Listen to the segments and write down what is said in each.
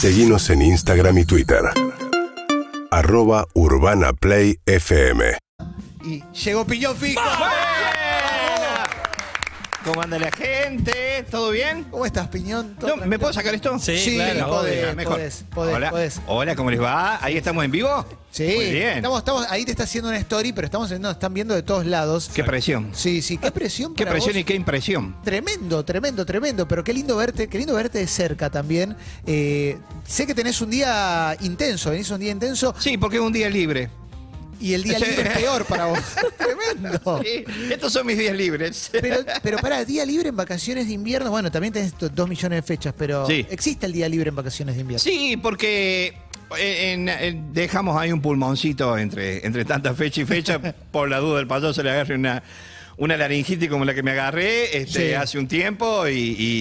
Seguimos en Instagram y Twitter. Arroba Urbana Play FM. Y llegó Piñón Fijo. ¿Cómo anda la gente? ¿Todo bien? ¿Cómo estás, Piñón? ¿Todo No, ¿Me tranquilo? puedo sacar esto? Sí, Sí, claro, podés, obvio. Mejor. podés, podés, Hola. podés. Hola, ¿cómo les va? ¿Ahí estamos en vivo? Sí, Muy bien. Estamos, estamos, ahí te está haciendo una story, pero estamos no, están viendo de todos lados. Qué presión. Sí, sí, qué presión Qué para presión vos. y qué impresión. Tremendo, tremendo, tremendo, pero qué lindo verte, qué lindo verte de cerca también. Eh, sé que tenés un día intenso, venís un día intenso Sí, porque es un día libre. Y el día libre es peor para vos. tremendo. Sí, estos son mis días libres. Pero, pero para día libre en vacaciones de invierno, bueno, también tenés do- dos millones de fechas, pero Sí. existe el día libre en vacaciones de invierno. Sí, porque eh, en- en- dejamos ahí un pulmoncito entre, entre tanta fecha y fecha. por la duda del payaso le agarre una, una laringitis como la que me agarré este, Sí. hace un tiempo y,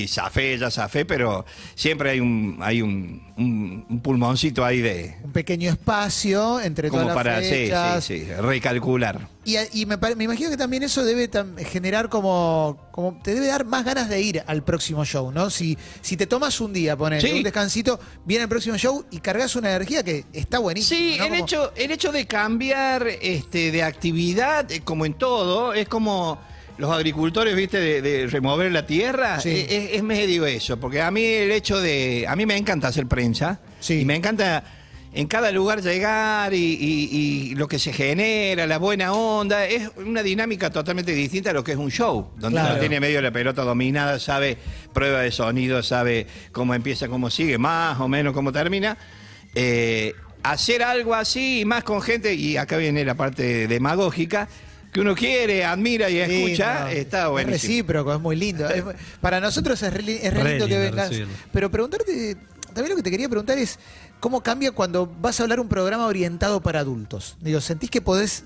y zafé, ya zafé, pero siempre hay un, hay un, un- un pulmoncito ahí de... Un pequeño espacio entre Como todas las para, sí, fechas. sí, sí, recalcular. Y, y me, me imagino que también eso debe generar como, como. Te debe dar más ganas de ir al próximo show, ¿no? Si, si te tomas un día, poner Sí. un descansito, viene el próximo show y cargas una energía que está buenísima. Sí, ¿no? el, Como- hecho, el hecho de cambiar este, de actividad, eh, como en todo, es como los agricultores, viste, de, de remover la tierra, Sí. es, es medio eso, porque a mí el hecho de, a mí me encanta hacer prensa, Sí. y me encanta en cada lugar llegar y, y- y lo que se genera, la buena onda, es una dinámica totalmente distinta a lo que es un show, donde Claro. uno tiene medio la pelota dominada, sabe prueba de sonido, sabe cómo empieza, cómo sigue, más o menos cómo termina. Eh, hacer algo así, y más con gente, y acá viene la parte demagógica, que uno quiere, admira y Sí, escucha, no, está Es buenísimo. recíproco, es muy lindo. Es- para nosotros es re, li- es re Re lindo que vengas. recibirlo. Pero preguntarte, también lo que te quería preguntar es, ¿cómo cambia cuando vas a hablar un programa orientado para adultos? Digo, ¿sentís que podés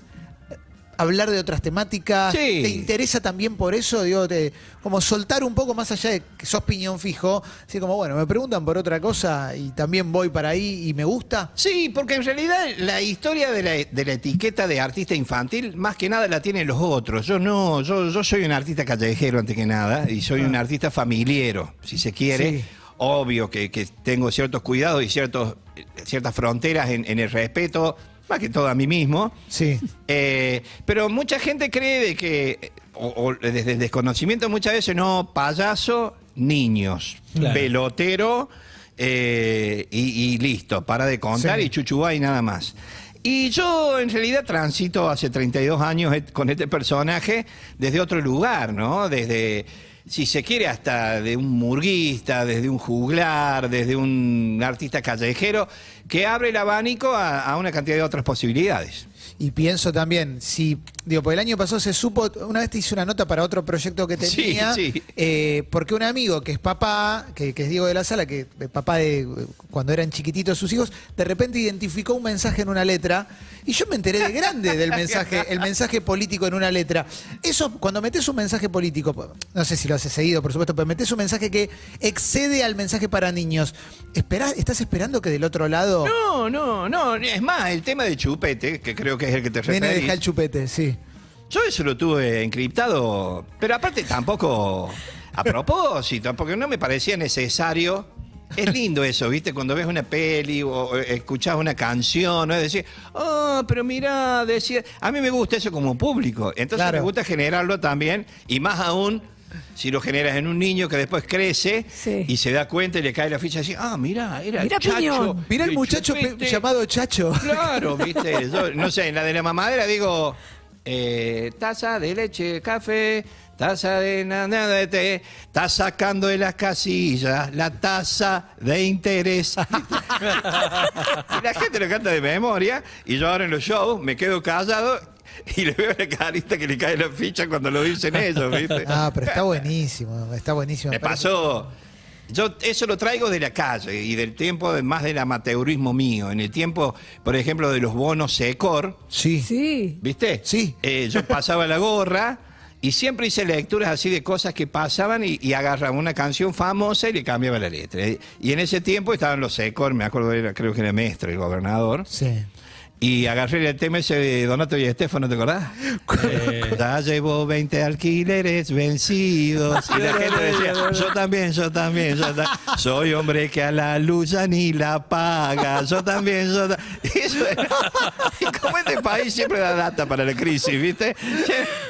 eh, hablar de otras temáticas? Sí. ¿Te interesa también por eso? Digo, te- como soltar un poco más allá de que sos piñón fijo, así como, bueno, me preguntan por otra cosa y también voy para ahí y me gusta. Sí, porque en realidad la historia de la, de la etiqueta de artista infantil, más que nada la tienen los otros. Yo no, yo, yo soy un artista callejero antes que nada, y soy un artista familiero, si se quiere. Sí. Obvio que, que tengo ciertos cuidados y ciertos, ciertas fronteras en, en el respeto, más que todo a mí mismo. Sí. Eh, pero mucha gente cree de que, o, o desde el desconocimiento muchas veces, no, payaso, niños, Claro. pelotero eh, y, y listo, para de contar Sí. y chuchubá y nada más. Y yo en realidad transito hace 32 años con este personaje desde otro lugar, ¿no? Desde, si se quiere, hasta de un murguista, desde un juglar, desde un artista callejero, que abre el abanico a- a una cantidad de otras posibilidades. Y pienso también, si, digo, porque el año pasado se supo, una vez te hice una nota para otro proyecto que tenía, sí. eh, porque un amigo que es papá, que, que es Diego de la Sala, que es papá de cuando eran chiquititos sus hijos, de repente identificó un mensaje en una letra, y yo me enteré de grande del mensaje, el mensaje político en una letra. Eso, cuando metes un mensaje político, no sé si lo has seguido, por supuesto, pero metes un mensaje que excede al mensaje para niños, ¿esperás, ¿estás esperando que del otro lado No, no, no. Es más, el tema de chupete, que creo que es el que te viene deja el chupete? Sí. Yo eso lo tuve encriptado, pero aparte tampoco a propósito, porque no me parecía necesario. Es lindo eso, ¿viste? Cuando ves una peli o, escuchás una canción, ¿no? Es decir, oh, pero mira, decía. A mí me gusta eso como público. Entonces Claro. me gusta generarlo también, y más aún si lo generas en un niño que después crece Sí. y se da cuenta y le cae la ficha así, ah, mira, era Mirá, Chacho. Piñón. Mira el muchacho pe- Chupete". llamado Chacho. Claro, viste. Yo, no sé, en la de la mamadera digo eh, taza de leche, café, taza de nada de té, está sacando de las casillas la tasa de interés. y la gente lo canta de memoria y yo ahora en los shows me quedo callado y le veo la carita que le cae la ficha cuando lo dicen ellos, ¿viste? Ah, pero está buenísimo, está buenísimo. Me pasó. Yo eso lo traigo de la calle y del tiempo de- más del amateurismo mío. En el tiempo, por ejemplo, de los bonos Secor, Sí. Sí. ¿viste? Sí. Eh, yo pasaba la gorra y siempre hice lecturas así de cosas que pasaban y, y agarraba una canción famosa y le cambiaba la letra. Y en ese tiempo estaban los Secor, me acuerdo, era, creo que era Mestre, el gobernador. Sí. Y agarré el tema ese de Donato y Estefano, ¿te acordás? Eh, Ya llevo 20 alquileres vencidos. Y la gente decía, yo también, yo también, yo también. Soy hombre que a la luz ya ni la paga. Yo también, yo también. Y como este país siempre da data para la crisis, ¿viste?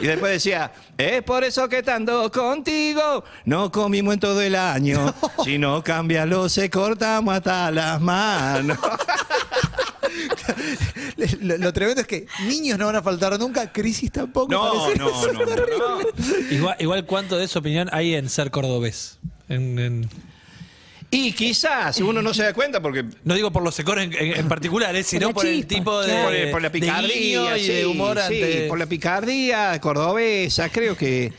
Y después decía, es por eso que estando contigo no comimos en todo el año. Si no cámbialo, se cortamos hasta las manos. Lo, lo tremendo es que niños no van a faltar nunca, crisis tampoco. No, no, no, no, no. igual, igual cuánto de esa opinión hay en ser cordobés. En- en- Y quizás uno no se da cuenta porque no digo por los secores en, en- en particular, eh, sino por el tipo de, claro. por, el- por la de picardía y sí, de humor sí, ante- por la picardía cordobesa creo que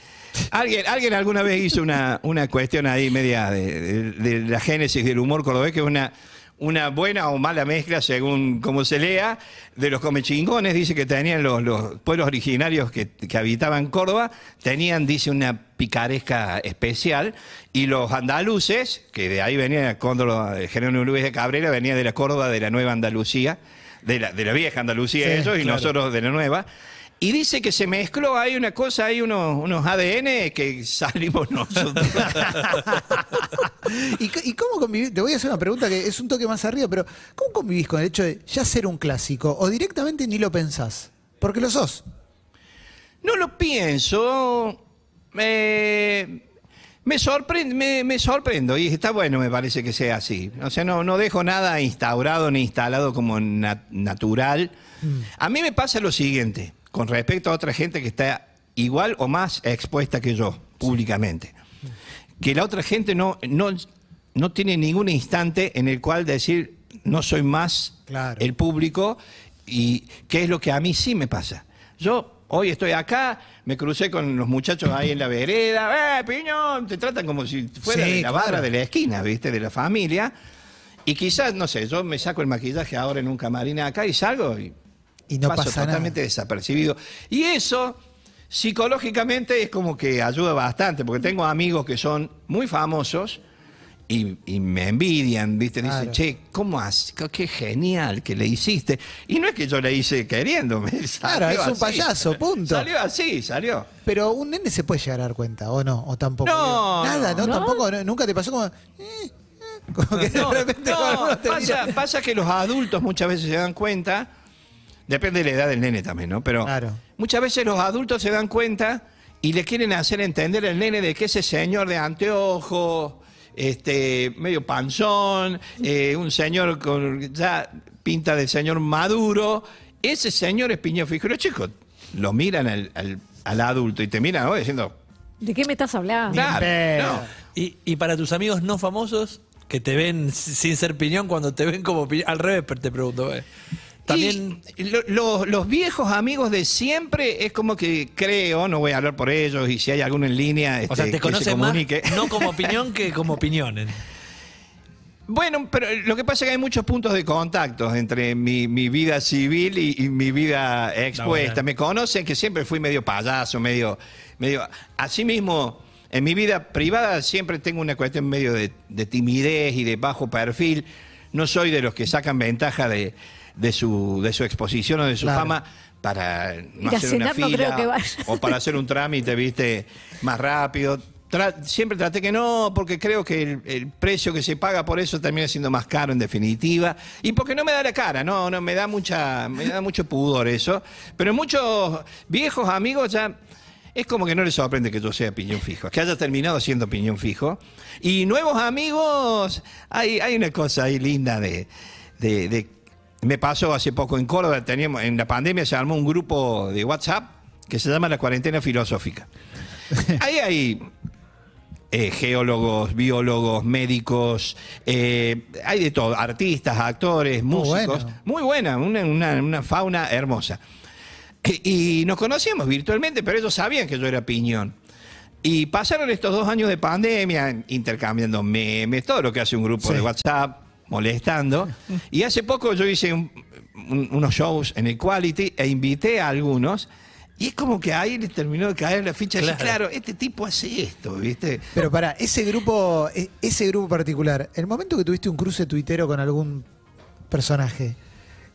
alguien alguien alguna vez hizo una, una cuestión ahí media de, de- de la génesis del humor cordobés que es una una buena o mala mezcla según como se lea de los comechingones dice que tenían los, los pueblos originarios que, que habitaban Córdoba tenían dice una picaresca especial y los andaluces que de ahí venía cuando el Jerónimo Luis de Cabrera venía de la Córdoba de la Nueva Andalucía de la, de la vieja Andalucía Sí, ellos y claro. nosotros de la nueva. Y dice que se mezcló, hay una cosa, hay unos, unos ADN que salimos nosotros. ¿Y, cómo convivís? Te voy a hacer una pregunta que es un toque más arriba, pero ¿cómo convivís con el hecho de ya ser un clásico? ¿O directamente ni lo pensás? Porque lo sos. No lo pienso. Me, me, sorprende, me, me sorprendo y está bueno, me parece que sea así. O sea, no, no dejo nada instaurado ni instalado como na- natural. A mí me pasa lo siguiente, con respecto a otra gente que está igual o más expuesta que yo, públicamente. Que la otra gente no, no, no tiene ningún instante en el cual decir, no soy más Claro. el público y qué es lo que a mí sí me pasa. Yo hoy estoy acá, me crucé con los muchachos ahí en la vereda, ¡eh, piñón! Te tratan como si fuera Sí, de la claro. barra de la esquina, ¿viste? De la familia. Y quizás, no sé, yo me saco el maquillaje ahora en un camarín acá y salgo y, Y no paso pasa nada. totalmente desapercibido. Y eso, psicológicamente, es como que ayuda bastante, porque tengo amigos que son muy famosos y, y me envidian, ¿viste? Dicen, Claro. che, ¿cómo has, qué genial que le hiciste? Y no es que yo le hice queriéndome. Claro, es un payaso, punto. Salió así, salió. Pero un nene se puede llegar a dar cuenta, ¿o no? ¿O tampoco? No, Nada, ¿no? no. Tampoco, no, nunca te pasó como... eh, eh, como que No, de repente no, alguno te pasa, mira. pasa que los adultos muchas veces se dan cuenta, depende de la edad del nene también, ¿no? Pero Claro. muchas veces los adultos se dan cuenta y le quieren hacer entender al nene de que ese señor de anteojos, este, medio panzón, eh, un señor con ya pinta de señor maduro, ese señor es piñón fijo. Los chicos lo miran al, al- al adulto y te miran ¿no? diciendo, ¿De qué me estás hablando? claro, no. Y, y para tus amigos no famosos que te ven sin ser piñón, cuando te ven como piñón, al revés te pregunto. eh. También Y lo- lo- los viejos amigos de siempre es como que creo, no voy a hablar por ellos y si hay alguno en línea o sea, este, te que se conocen más no como piñón que como eh. Bueno, pero lo que pasa es que hay muchos puntos de contacto entre mi, mi vida civil y, y mi vida expuesta. Me conocen que siempre fui medio payaso, medio, medio. Asimismo, en mi vida privada siempre tengo una cuestión medio de, de timidez y de bajo perfil. No soy de los que sacan ventaja de, de su, de su exposición o de su Claro. fama para no hacer una cenar fila o para hacer un trámite, viste, más rápido. Tra- siempre traté que no, porque creo que el, el precio que se paga por eso termina siendo más caro en definitiva. Y porque no me da la cara, no, no, me da mucha, me da mucho pudor eso. Pero muchos viejos amigos ya es como que no les sorprende que yo sea piñón fijo, que haya terminado siendo piñón fijo. Y nuevos amigos, hay, hay una cosa ahí linda de, de- de- me pasó hace poco en Córdoba, teníamos, en la pandemia se armó un grupo de WhatsApp que se llama la cuarentena filosófica. Ahí hay eh, geólogos, biólogos, médicos, eh, hay de todo, artistas, actores, Muy músicos. bueno. Muy buena, una, una- una fauna hermosa. Y, y nos conocíamos virtualmente, pero ellos sabían que yo era piñón. Y pasaron estos dos años de pandemia intercambiando memes, todo lo que hace un grupo Sí. de WhatsApp, molestando. Y hace poco yo hice un- un- unos shows en el Quality e invité a algunos. Y es como que ahí les terminó de caer la ficha. Claro, Claro. claro este tipo hace esto, ¿viste? Pero para ese grupo, e- ese grupo particular, el momento que tuviste un cruce tuitero con algún personaje,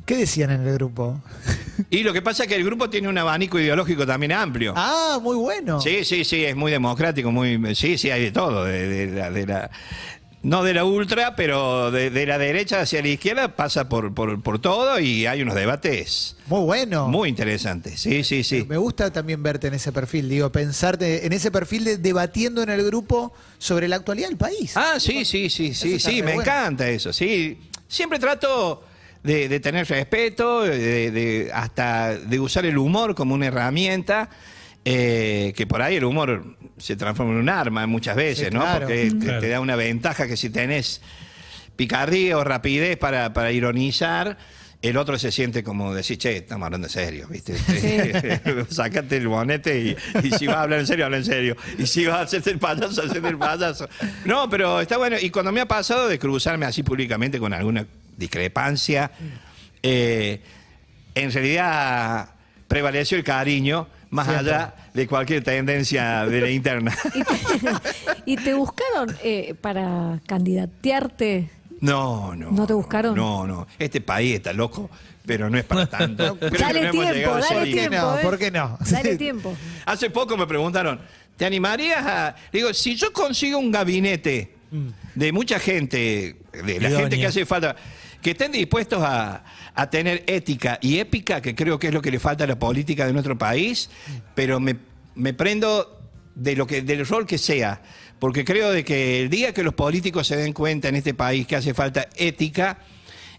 ¿Qué decían en el grupo? Y lo que pasa es que el grupo tiene un abanico ideológico también amplio. Ah, muy bueno. Sí, sí, sí, es muy democrático, muy, sí, sí, hay de todo, de, de la, de la- no de la ultra, pero de, de la derecha hacia la izquierda pasa por, por, por todo y hay unos debates Muy bueno. muy interesantes. Sí, sí, sí. Me gusta también verte en ese perfil, digo, pensarte en ese perfil de debatiendo en el grupo sobre la actualidad del país. Ah, sí, sí, sí, sí, sí, me bueno. encanta eso, sí. Siempre trato de, de tener respeto, de, de- hasta de usar el humor como una herramienta, eh, que por ahí el humor se transforma en un arma muchas veces, Sí, ¿no? claro. Porque te- Claro. te da una ventaja que si tenés picardía o rapidez para, para ironizar, el otro se siente como decir, che, estamos hablando en serio, ¿viste? Sácate el bonete y, y si vas a hablar en serio, habla en serio. Y si vas a hacerte el payaso, hacerte el payaso. No, pero está bueno. Y cuando me ha pasado de cruzarme así públicamente con alguna discrepancia, eh, en realidad prevaleció el cariño más Siempre. allá de cualquier tendencia de la interna. ¿Y te, y te buscaron eh, para candidatearte? No, no. ¿No te buscaron? No, no. Este país está loco, pero no es para tanto. Creo Dale no tiempo, dale solitos. ¿Por qué tiempo. no? ¿eh? ¿Por qué no? Dale tiempo. Hace poco me preguntaron, ¿te animarías a...? Digo, si yo consigo un gabinete de mucha gente, de la gente que hace falta, que estén dispuestos a, a tener ética y épica, que creo que es lo que le falta a la política de nuestro país, pero me, me prendo de lo que, del rol que sea, porque creo de que el día que los políticos se den cuenta en este país que hace falta ética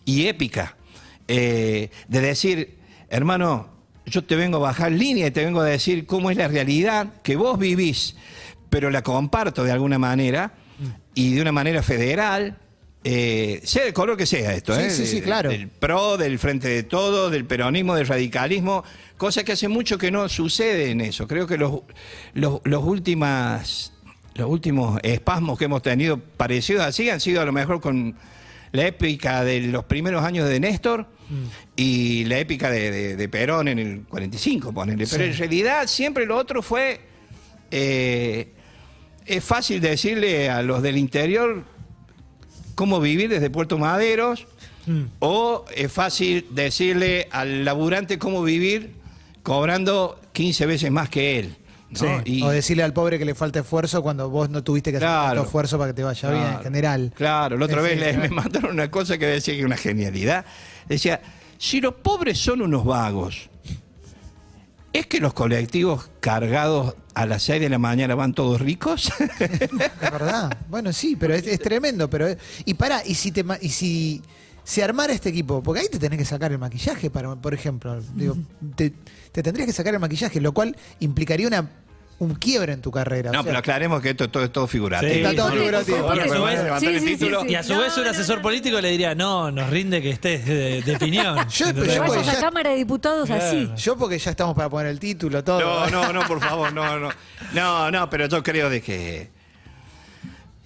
y épica, eh, de decir, hermano, yo te vengo a bajar línea y te vengo a decir cómo es la realidad que vos vivís, pero la comparto de alguna manera y de una manera federal. Eh, sea el color que sea esto, Sí, ¿eh? sí, sí, claro. Del PRO, del Frente de Todo, del peronismo, del radicalismo, cosa que hace mucho que no sucede en eso. Creo que los, los, los últimas, los últimos espasmos que hemos tenido parecidos así han sido a lo mejor con la épica de los primeros años de Néstor y la épica de, de- de Perón en el 45, ponele. Pero en realidad siempre lo otro fue... eh, es fácil decirle a los del interior cómo vivir desde Puerto Maderos, o es fácil decirle al laburante cómo vivir cobrando 15 veces más que él. ¿no? Sí. Y- O decirle al pobre que le falta esfuerzo cuando vos no tuviste que hacer Claro. tanto esfuerzo para que te vaya bien en general. Claro, la otra Sí, vez sí, le- claro. me mandaron una cosa que decía que una genialidad. Decía, si los pobres son unos vagos, ¿es que los colectivos cargados a las 6 de la mañana van todos ricos? Es verdad. Bueno, sí, pero es, tremendo. Pero y pará, y si te y si se armara este equipo, porque ahí te tenés que sacar el maquillaje, para, por ejemplo. Digo, te tendrías que sacar el maquillaje, lo cual implicaría una un quiebre en tu carrera. no, O sea, pero aclaremos que esto todo es todo figurativo. Sí. Está todo figurativo. Y a su vez- Sí, sí. Y a su No, un asesor no. político le diría, no, nos rinde que estés de, de opinión. Yo- vayas porque a ya- Cámara de Diputados así. yo porque ya estamos para poner el título, todo. No, no, no, por favor, no, no. No, no, pero yo creo de que.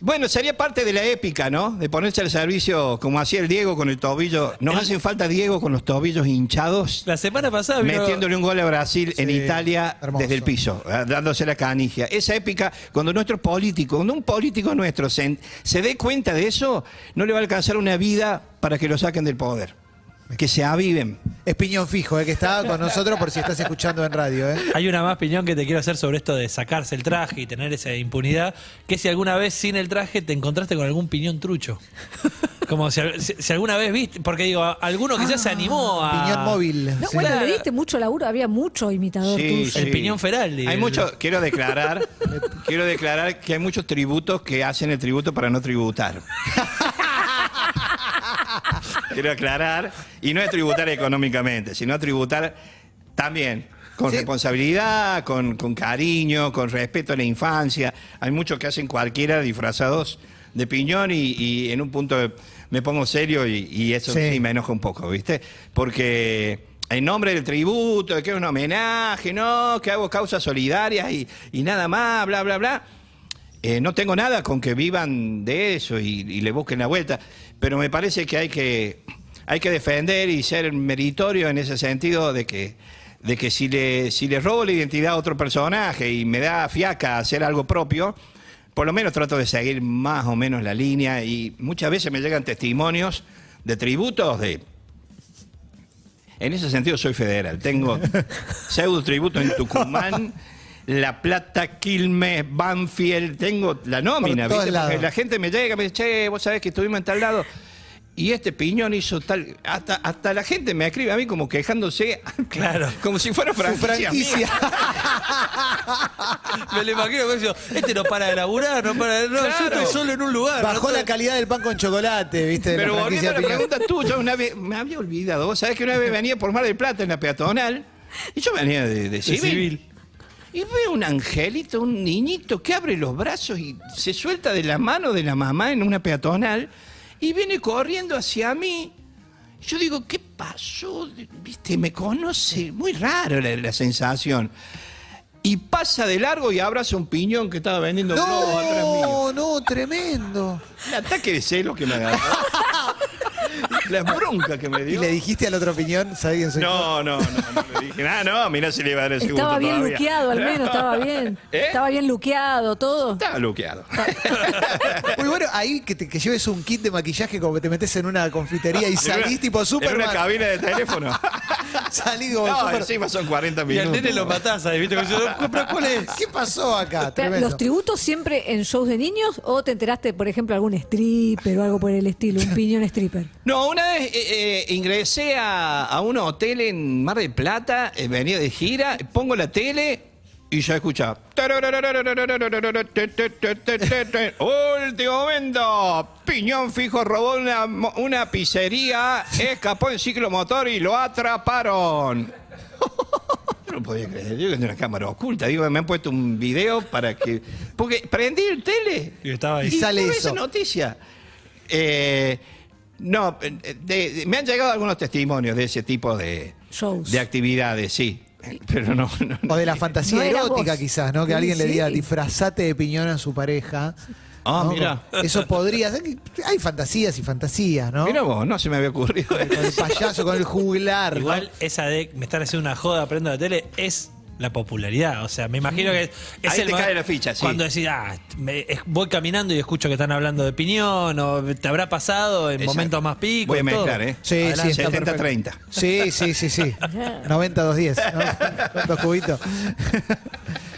Bueno, sería parte de la épica, ¿no? De ponerse al servicio como hacía el Diego con el tobillo. Nos hacen falta Diego con los tobillos hinchados, La semana pasada vino- metiéndole un gol a Brasil en Sí, Italia hermoso. desde el piso, eh, dándose la canigia. Esa épica, cuando nuestro político, cuando un político nuestro se, se dé cuenta de eso, no le va a alcanzar una vida para que lo saquen del poder. Que se aviven. Es piñón fijo, eh, que está con nosotros por si estás escuchando en radio. Eh. Hay una más opinión que te quiero hacer sobre esto de sacarse el traje y tener esa impunidad, que si alguna vez sin el traje te encontraste con algún piñón trucho. Como si, si- si alguna vez viste, porque digo, alguno quizás se animó a... Piñón móvil. No, sí. bueno, le diste mucho laburo, había mucho imitador Sí, tuyo. El piñón feral, digo. Hay mucho, quiero declarar, quiero declarar que hay muchos tributos que hacen el tributo para no tributar. quiero aclarar, y no es tributar económicamente, sino tributar también con Sí. responsabilidad, con, con cariño, con respeto a la infancia. Hay muchos que hacen cualquiera disfrazados de piñón y, y en un punto me pongo serio y, y eso Sí. sí me enoja un poco, ¿viste? Porque en nombre del tributo, de que es un homenaje, no, que hago causas solidarias y, y nada más, bla, bla, bla. Eh, no tengo nada con que vivan de eso y, y le busquen la vuelta, pero me parece que hay que, hay que defender y ser meritorio en ese sentido de que, de que si, le, si le robo la identidad a otro personaje y me da fiaca hacer algo propio, por lo menos trato de seguir más o menos la línea y muchas veces me llegan testimonios de tributos de En ese sentido soy federal. Tengo pseudo tributo en Tucumán, La Plata, Quilmes, Banfield. Tengo la nómina, ¿viste? Porque la gente me llega y me dice, che, vos sabés que estuvimos en tal lado. Y este piñón hizo tal. Hasta, hasta la gente me escribe a mí como quejándose. Claro. Como si fuera franquicia. franquicia. Me lo imagino que este no para de laburar, no para de... No, yo estoy solo en un lugar. Bajó no la calidad del pan con chocolate, ¿viste? Pero volviendo a la pregunta tuya, una vez me había olvidado. Vos sabés que una vez venía por Mar del Plata en la peatonal y yo venía de, de de civil. Y veo un angelito, un niñito que abre los brazos y se suelta de la mano de la mamá en una peatonal y viene corriendo hacia mí. Yo digo, ¿qué pasó? ¿Viste? Me conoce. Muy raro la, la sensación. Y pasa de largo y abraza un piñón que estaba vendiendo globos atrás mío. No, no, tremendo. El ataque de celos que me agarró. la bronca que me ¿Y dio. le dijiste al otro piñón, ¿sabes quién soy? yo? No, no, no, no le dije. Ah, no, mira si le iba a dar el segundo Estaba bien todavía. luqueado, al menos, estaba bien. ¿Eh? Estaba bien luqueado, todo. Estaba luqueado. Muy bueno, ahí que, te- que lleves un kit de maquillaje como que te metes en una confitería y salís tipo En una cabina de teléfono. Salís como No, Superman. encima son 40 Y minutos. al nene lo matás ahí, ¿viste? Como diciendo, "¿Pero ¿Cuál es? ¿Qué pasó acá? Pero, Tremendo. ¿Los tributos siempre en shows de niños o te enteraste, por ejemplo, algún stripper o algo por el estilo, un piñón stripper? No, una vez eh, eh, ingresé a, a un hotel en Mar del Plata, eh, venía de gira, pongo la tele y ya escuchaba. Último momento, Piñón Fijo robó una, una pizzería, escapó en ciclomotor y lo atraparon. Yo no podía creer, yo tenía una cámara oculta, digo, me han puesto un video para que... Porque prendí el tele Y estaba ahí. Y sale eso. esa noticia. Eh, no, de- de- me han llegado algunos testimonios de ese tipo de, Shows. de actividades, sí. Pero no, no, no. O de la fantasía No erótica, vos. quizás, ¿no? Que Sí, alguien le diga disfrazate de piñón a su pareja. Ah, ¿no? mira. Eso podría Hay fantasías y fantasías, ¿no? Mira vos, no se me había ocurrido Con el payaso, con el juglar. ¿no? Igual esa de me están haciendo una joda, prendo la tele, es la popularidad. O sea, me imagino que es, es Ahí el te cae la ficha, sí. Cuando decís, ah, me- es- voy caminando y escucho que están hablando de piñón, o te habrá pasado en Exacto. momentos más picos. Voy a todo. mezclar, ¿eh? Sí, sí, está 70-30. Sí, sí, sí, sí. 90-210. ¿no? Con dos cubitos.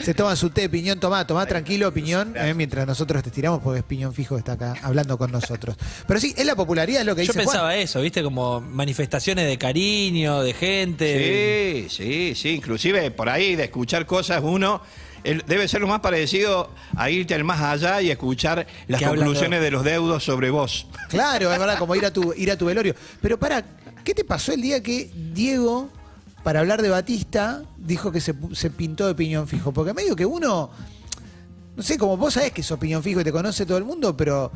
Se toma su té, piñón, tomá, tomá tranquilo, piñón, eh, mientras nosotros te tiramos, porque es piñón fijo que está acá hablando con nosotros. Pero sí, es la popularidad, es lo que Yo dice Juan. pensaba eso, ¿viste? Como manifestaciones de cariño, de gente. Sí, sí, sí. Inclusive por ahí de escuchar cosas uno el- debe ser lo más parecido a irte al más allá y escuchar las de- conclusiones de los deudos sobre vos. Claro, es verdad, como ir a tu, ir a tu velorio. Pero para, ¿qué te pasó el día que Diego, para hablar de Batista, dijo que se, pintó de piñón fijo? Porque medio que uno, no sé, como vos sabés que sos piñón fijo y te conoce todo el mundo, pero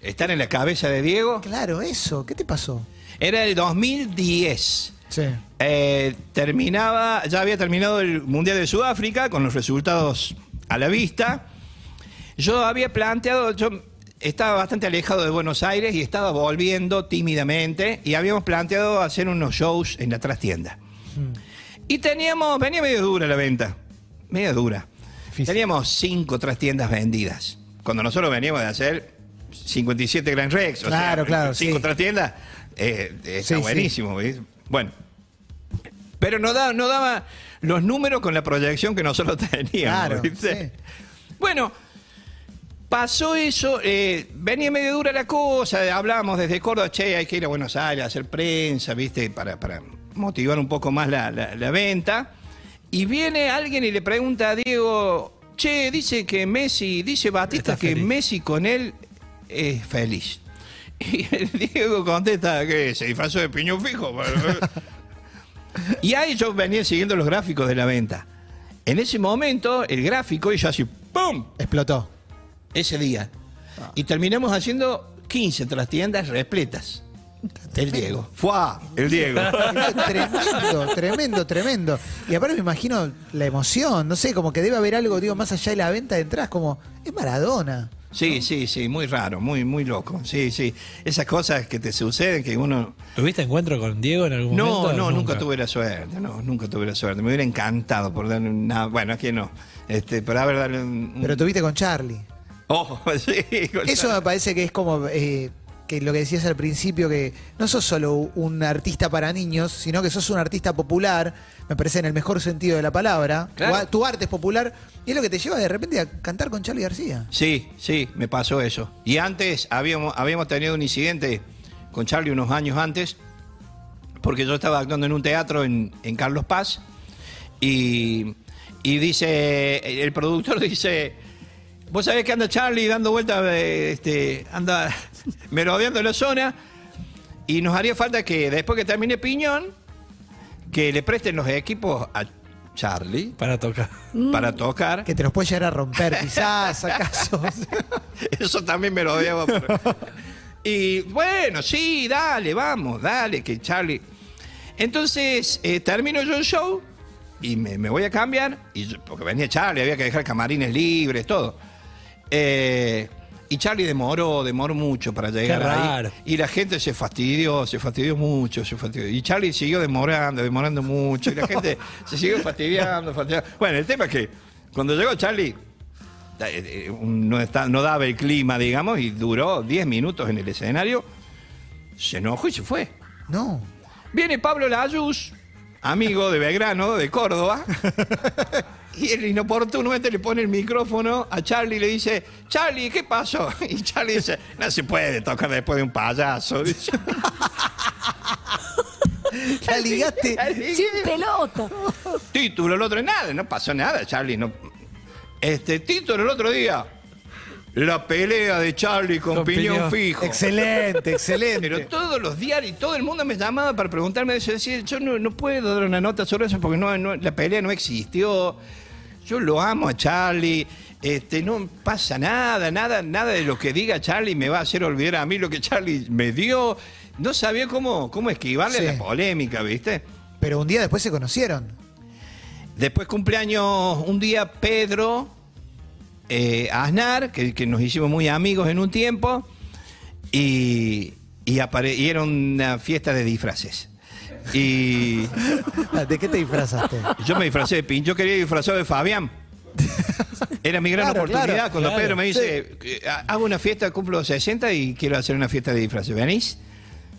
Estar en la cabeza de Diego. claro, eso, ¿qué te pasó? Era el 2010. Sí. Eh, terminaba, ya había terminado el Mundial de Sudáfrica con los resultados a la vista. Yo había planteado, yo estaba bastante alejado de Buenos Aires y estaba volviendo tímidamente y habíamos planteado hacer unos shows en la trastienda. Y teníamos, venía medio dura la venta, medio dura. Difícil. Teníamos cinco trastiendas vendidas. Cuando nosotros veníamos de hacer 57 Grand Rex, o Claro, sea, claro, cinco sí. trastiendas, eh, está Sí, sí. buenísimo. ¿ves? Bueno, pero no, da, no daba los números con la proyección que nosotros teníamos. Claro, ¿viste? sí. Bueno, pasó eso, eh, venía medio dura la cosa, hablábamos desde Córdoba, che, hay que ir a Buenos Aires a hacer prensa, ¿viste? Para, para motivar un poco más la, la- la venta. Y viene alguien y le pregunta a Diego, che, dice que Messi, dice Batista Está que feliz. Messi con él es feliz. Y el Diego contesta que se disfrazó de piñón fijo. y ahí yo venía siguiendo los gráficos de la venta. En ese momento, el gráfico, y yo así, ¡pum! Explotó. Ese día. Y terminamos haciendo 15 trastiendas repletas. El Diego. ¡Fua! El Diego. tremendo, tremendo, tremendo. Y aparte me imagino la emoción, no sé, como que debe haber algo, digo, más allá de la venta de entradas, como, es Maradona. Sí, sí, sí, muy raro, muy, muy loco. Sí, sí. Esas cosas que te suceden que uno. ¿Tuviste encuentro con Diego en algún No, momento? no, nunca tuve la suerte. No, nunca tuve la suerte. Me hubiera encantado por darle una. Bueno, aquí no. Este, por haber darle un. un- Pero tuviste con Charlie. Ojo, sí. con Eso me parece que es como eh, que lo que decías al principio, que no sos solo un artista para niños, sino que sos un artista popular, me parece en el mejor sentido de la palabra. Claro. Tu arte es popular y es lo que te lleva de repente a cantar con Charlie García. Sí, sí, me pasó eso. Y antes habíamos, habíamos tenido un incidente con Charlie unos años antes, porque yo estaba actuando en un teatro en, en Carlos Paz y, y dice, el productor dice, vos sabés que anda Charlie dando vueltas, este, anda merodeando la zona y nos haría falta que después que termine Piñón, que le presten los equipos a Charlie Para tocar. para tocar. Que te los puede llegar a romper quizás, acaso. Eso también me lo odiaba. pero- Y bueno, sí, dale, vamos, dale, que Charlie. Entonces, eh, termino yo el show y me, me voy a cambiar, y yo- porque venía Charlie, había que dejar camarines libres, todo. Eh, y Charlie demoró, demoró mucho para llegar Qué ahí. Y la gente se fastidió, se fastidió mucho, se fastidió. Y Charlie siguió demorando, demorando mucho. Y la gente se siguió fastidiando, fastidiando. Bueno, el tema es que cuando llegó Charlie, eh, eh, no, está- no daba el clima, digamos, y duró 10 minutos en el escenario. Se enojó y se fue. No. Viene Pablo Layuz, amigo de Belgrano, de Córdoba, y él inoportunamente le pone el micrófono a Charlie y le dice, Charlie, ¿qué pasó? Y Charlie dice, no se puede tocar después de un payaso. La ligaste. Sin pelota. Título el otro, nada, no pasó nada, Charlie. No. Este título el otro día, la pelea de Charlie con, Con piñón, piñón. fijo. Excelente, excelente. Pero todos los diarios, todo el mundo me llamaba para preguntarme eso. Decía, yo no, no puedo dar una nota sobre eso porque no, no- la pelea no existió. Yo lo amo a Charlie. Este, no pasa nada, nada, nada de lo que diga Charlie me va a hacer olvidar a mí lo que Charlie me dio. No sabía cómo, cómo esquivarle Sí. la polémica, ¿viste? Pero un día después se conocieron. Después cumpleaños un día Pedro eh, Aznar, que, que nos hicimos muy amigos en un tiempo, y, y, y era una fiesta de disfraces. Y ¿De qué te disfrazaste? yo me disfracé de Pin, yo quería disfrazar de Fabián. Era mi gran Claro, oportunidad claro, cuando claro, Pedro me dice, eh, hago una fiesta, cumplo 60 y quiero hacer una fiesta de disfraces. ¿Venís?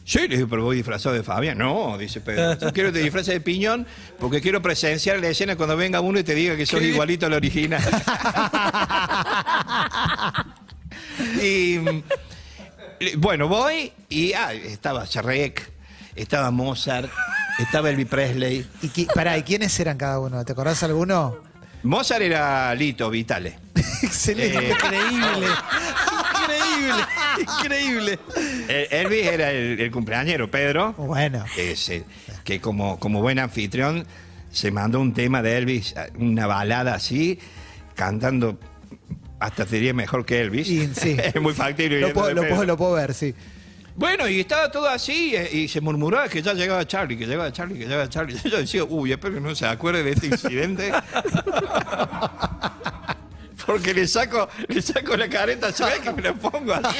Sí, le digo, pero voy disfrazado de Fabián. No, dice Pedro. Yo quiero que te disfraces de piñón porque quiero presenciar la escena cuando venga uno y te diga que sos igualito al original. y mm, bueno, voy y ah, estaba Shrek, estaba Mozart, estaba Elvis Presley. ¿Y, qui- pará, ¿y quiénes eran cada uno? ¿Te acordás alguno? Mozart era Lito Vitale. Excelente. Eh, Increíble. increíble. Increíble. Eh, Elvis era el, el cumpleañero, Pedro. Bueno. que, se- que como, como buen anfitrión se mandó un tema de Elvis, una balada así, cantando, hasta te diría mejor que Elvis. Y, sí. es muy factible. Lo viendo puedo, de lo Pedro. puedo- lo puedo ver, sí. Bueno, y estaba todo así, eh, y se murmuraba que ya llegaba Charlie, que llegaba Charlie, que llegaba Charlie. Yo decía, uy, espero que no se acuerde de este incidente. Porque le saco, le saco la careta, se ve que me la pongo así.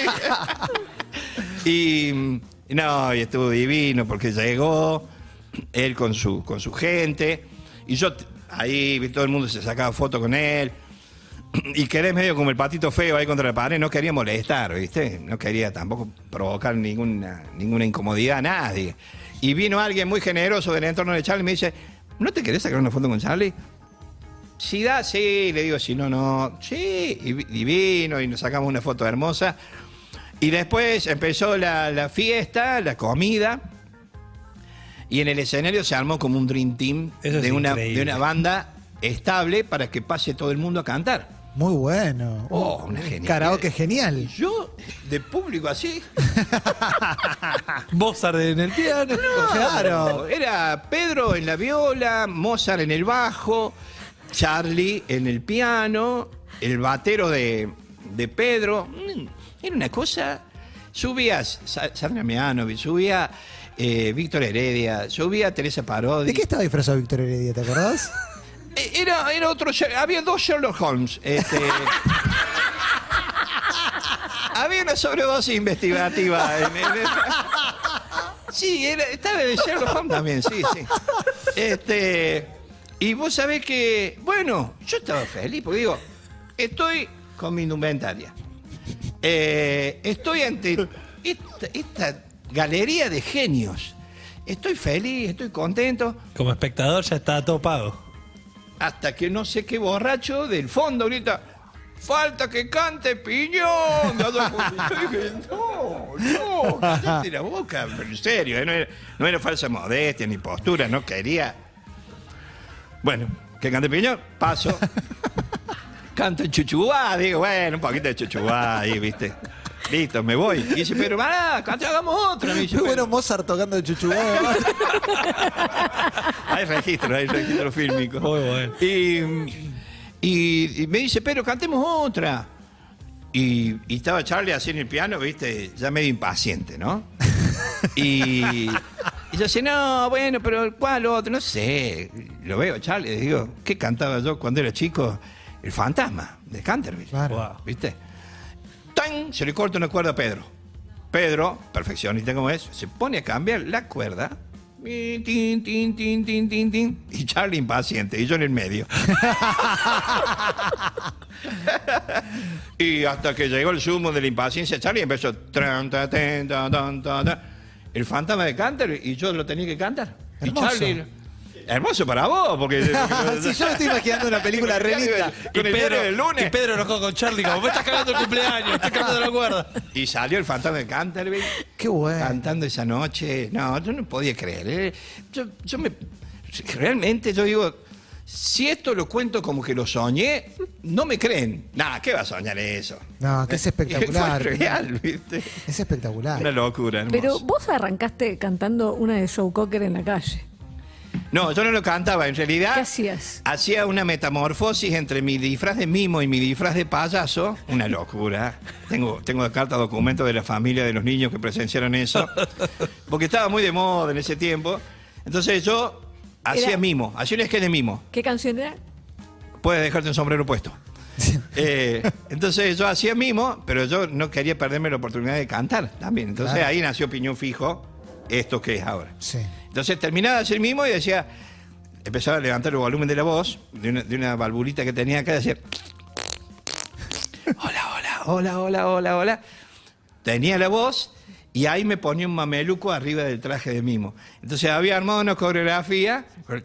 y no, y estuvo divino porque llegó él con su, con su gente, y yo ahí, vi, todo el mundo se sacaba foto con él. Y quedé medio como el patito feo ahí contra la pared, no quería molestar, ¿viste? No quería tampoco provocar ninguna, ninguna incomodidad a nadie. Y vino alguien muy generoso del entorno de Charlie y me dice, ¿no te querés sacar una foto con Charlie? Si da, sí, le digo, si no, no. Sí, y, vi- y vino y nos sacamos una foto hermosa. Y después empezó la, la fiesta, la comida. Y en el escenario se armó como un Dream Team de una, de una banda estable para que pase todo el mundo a cantar. Muy bueno. Oh, una genialidad. Karaoke genial. Yo, de público así, Mozart en el piano. Claro. Era Pedro en la viola, Mozart en el bajo, Charlie en el piano, el batero de, de Pedro. Mm, Era una cosa. Subías Sa- Sandra Mianovic, subía eh, Víctor Heredia, subía Teresa Parodi. ¿De qué estaba disfrazado Víctor Heredia? ¿Te acordás? Eh, Era, era otro. Había dos Sherlock Holmes. este. había una sobredosis investigativa. en- en- sí, era, estaba de Sherlock Holmes también, sí, sí. Este. Y vos sabés que. Bueno, yo estaba feliz, porque digo, estoy con mi indumentaria. Eh, estoy ante esta, esta galería de genios. Estoy feliz, estoy contento. Como espectador ya está todo pago. Hasta que no sé qué borracho del fondo ahorita. Falta que cante Piñón. Yo dije, no, no, cállate la boca. Pero en serio, ¿eh? no, era, no era falsa modestia ni postura, no quería. Bueno, que cante Piñón, paso. Canta Chuchubá, digo, bueno, un poquito de Chuchubá ahí, ¿viste? Listo, me voy. Y dice, pero pará, cante, hagamos otra. Me dice, Muy bueno Mozart tocando el chuchubá. hay registro, hay registro fílmico. Muy bueno. Y, y- y me dice, pero cantemos otra. Y, y estaba Charlie así en el piano, viste, ya medio impaciente, ¿no? Y, y yo decía, no, bueno, pero ¿cuál otro? No sé. Lo veo, Charlie, digo, ¿qué cantaba yo cuando era chico? El fantasma de Canterville. Claro. Wow. ¿Viste? ¡Tan! Se le corta una cuerda a Pedro. Pedro, perfeccionista como es, se pone a cambiar la cuerda. Tin, tin, tin. Y Charlie impaciente, y yo en el medio. y hasta que llegó el sumo de la impaciencia, Charlie empezó. tran, ta, ten, ta, tan, ta, ta. El fantasma de Canter y yo lo tenía que cantar. Hermoso. Y Charlie. Hermoso para vos, porque. Sí, yo me estoy imaginando una película re linda. Con el diario del lunes. y Pedro enojó con Charlie como, me estás cagando el cumpleaños, estás cagando la cuerda. Y salió el fantasma de Canterville Qué bueno. cantando esa noche. No, yo no podía creer. ¿eh? Yo, yo me. Realmente, yo digo, si esto lo cuento como que lo soñé, no me creen. Nada, ¿qué va a soñar eso? No, que es espectacular. Fue real, ¿viste? Es espectacular. Una locura, hermoso. Pero vos arrancaste cantando una de Joe Cocker en la calle. No, yo no lo cantaba. En realidad. ¿Qué hacías? Hacía una metamorfosis entre mi disfraz de mimo y mi disfraz de payaso. Una locura. Tengo, tengo de carta documentos de la familia de los niños que presenciaron eso. Porque estaba muy de moda en ese tiempo. Entonces yo hacía Era- mimo, hacía un sketch de mimo. ¿Qué canción era? Puedes dejarte un sombrero puesto. Eh, entonces yo hacía mimo, pero yo no quería perderme la oportunidad de cantar también. Entonces Claro. ahí nació Piñón Fijo, esto que es ahora. Sí. Entonces terminaba de hacer mimo y decía, empezaba a levantar el volumen de la voz, de una, de una valvulita que tenía acá, y decía, hola, hola, hola, hola, hola, hola. Tenía la voz y ahí me ponía un mameluco arriba del traje de mimo. Entonces había armado una coreografía. Un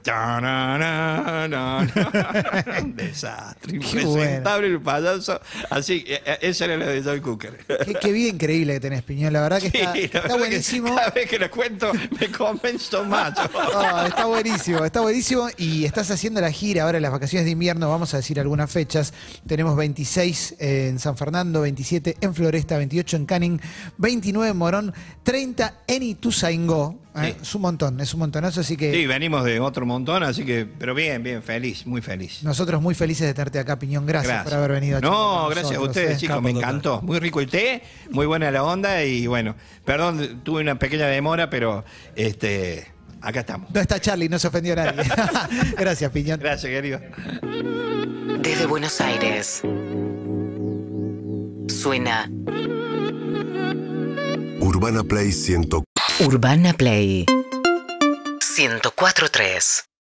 desastre, impresentable el payaso. Así, eh, eh, esa era la de Joy Cooker. Qué, qué vida increíble que tenés, Piñón. La verdad que está, Sí, la está verdad que buenísimo. Cada vez que lo cuento me convenzo más. Ah, está buenísimo, está buenísimo. Y estás haciendo la gira ahora en las vacaciones de invierno. Vamos a decir algunas fechas. Tenemos 26 en San Fernando, 27 en Floresta, 28 en Canning, 29 en Morón, 30 en Ituzaingó. ¿Eh? Sí. Es un montón, es un montonazo. Así que Sí, venimos de otro montón, así que, pero bien, bien, feliz, muy feliz. nosotros muy felices de tenerte acá, Piñón. Gracias, por haber venido. No, gracias a ustedes, ¿eh? chicos, Capo me total. encantó. Muy rico el té, muy buena la onda y bueno, perdón, tuve una pequeña demora, pero este, acá estamos. No está Charlie, no se ofendió a nadie. Gracias, Piñón. Gracias, querido. Desde Buenos Aires. Suena Urbana Play 104. Urbana Play 1043.